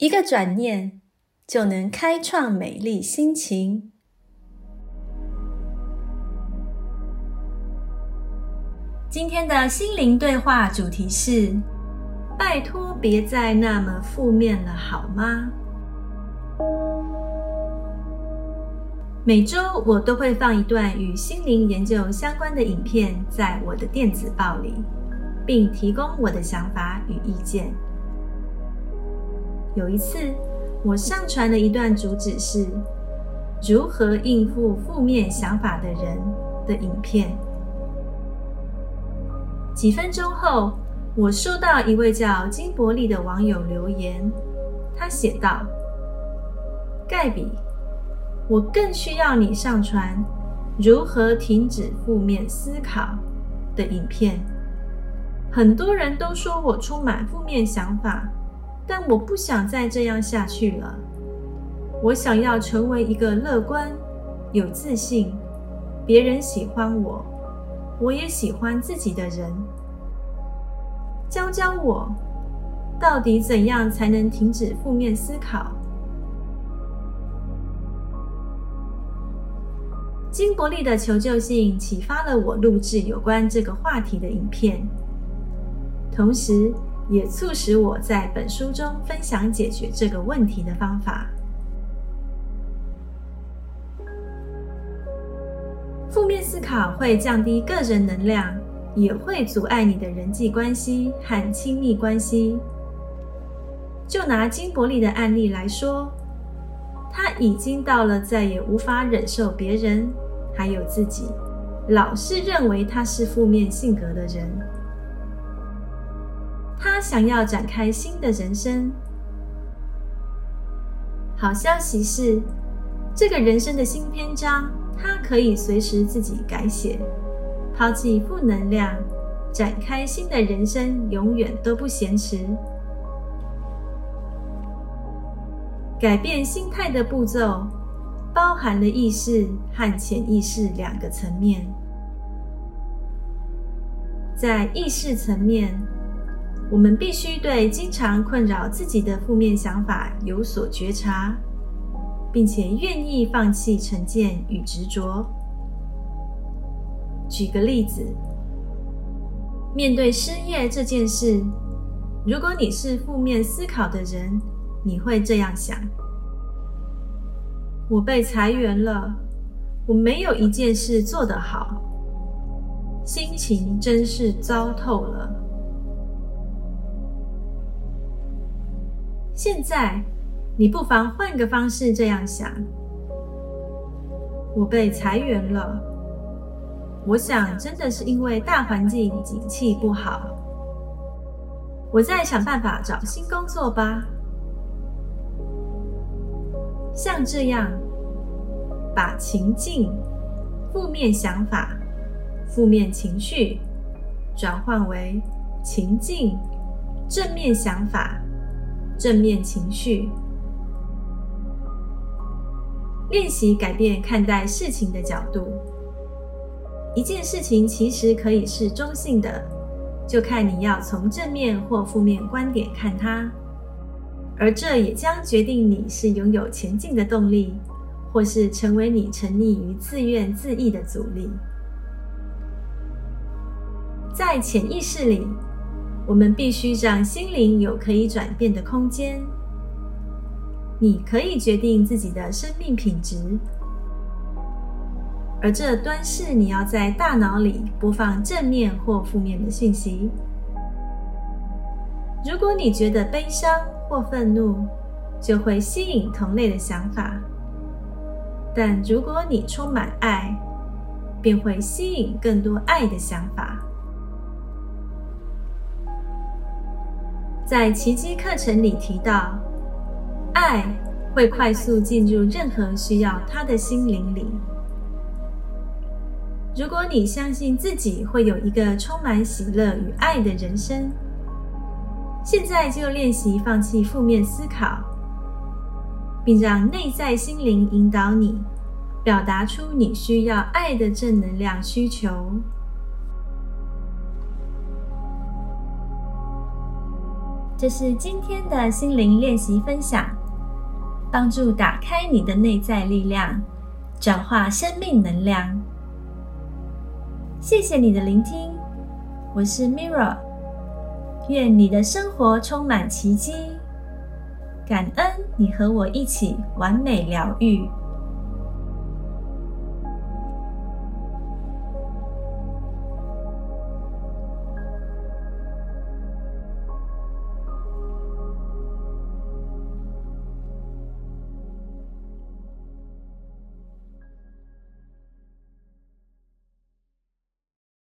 一个转念就能开创美丽心情。今天的心灵对话主题是：拜托，别再那么负面了，好吗？每周我都会放一段与心灵研究相关的影片在我的电子报里，并提供我的想法与意见。有一次，我上传了一段主旨是如何应付负面想法的人的影片。几分钟后，我收到一位叫金伯利的网友留言，他写道：“盖比。”我更需要你上传如何停止负面思考的影片。很多人都说我充满负面想法，但我不想再这样下去了。我想要成为一个乐观、有自信、别人喜欢我，我也喜欢自己的人。教教我，到底怎样才能停止负面思考？金伯利的求救信启发了我录制有关这个话题的影片，同时也促使我在本书中分享解决这个问题的方法。负面思考会降低个人能量，也会阻碍你的人际关系和亲密关系。就拿金伯利的案例来说，他已经到了再也无法忍受别人。还有自己，老是认为他是负面性格的人。想要展开新的人生。好消息是，这个人生的新篇章，他可以随时自己改写，抛弃负能量，展开新的人生，永远都不嫌迟。改变心态的步骤。包含了意识和潜意识两个层面。在意识层面，我们必须对经常困扰自己的负面想法有所觉察，并且愿意放弃成见与执着。举个例子，面对失业这件事，如果你是负面思考的人，你会这样想。我被裁员了，我没有一件事做得好，心情真是糟透了。现在，你不妨换个方式这样想：我被裁员了，我想真的是因为大环境景气不好，我再想办法找新工作吧。像这样，把情境、负面想法、负面情绪转换为情境、正面想法、正面情绪，练习改变看待事情的角度。一件事情其实可以是中性的，就看你要从正面或负面观点看它。而这也将决定你是拥有前进的动力，或是成为你沉溺于自怨自艾的阻力。在潜意识里，我们必须让心灵有可以转变的空间。你可以决定自己的生命品质，而这端是你要在大脑里播放正面或负面的信息。如果你觉得悲伤或愤怒，就会吸引同类的想法；但如果你充满爱，便会吸引更多爱的想法。在奇迹课程里提到，爱会快速进入任何需要它的心灵里。如果你相信自己会有一个充满喜乐与爱的人生，现在就练习放弃负面思考，并让内在心灵引导你，表达出你需要爱的正能量需求。这是今天的心灵练习分享，帮助打开你的内在力量，转化生命能量。谢谢你的聆听，我是 Mirra，愿你的生活充满奇迹，感恩你和我一起完美疗愈。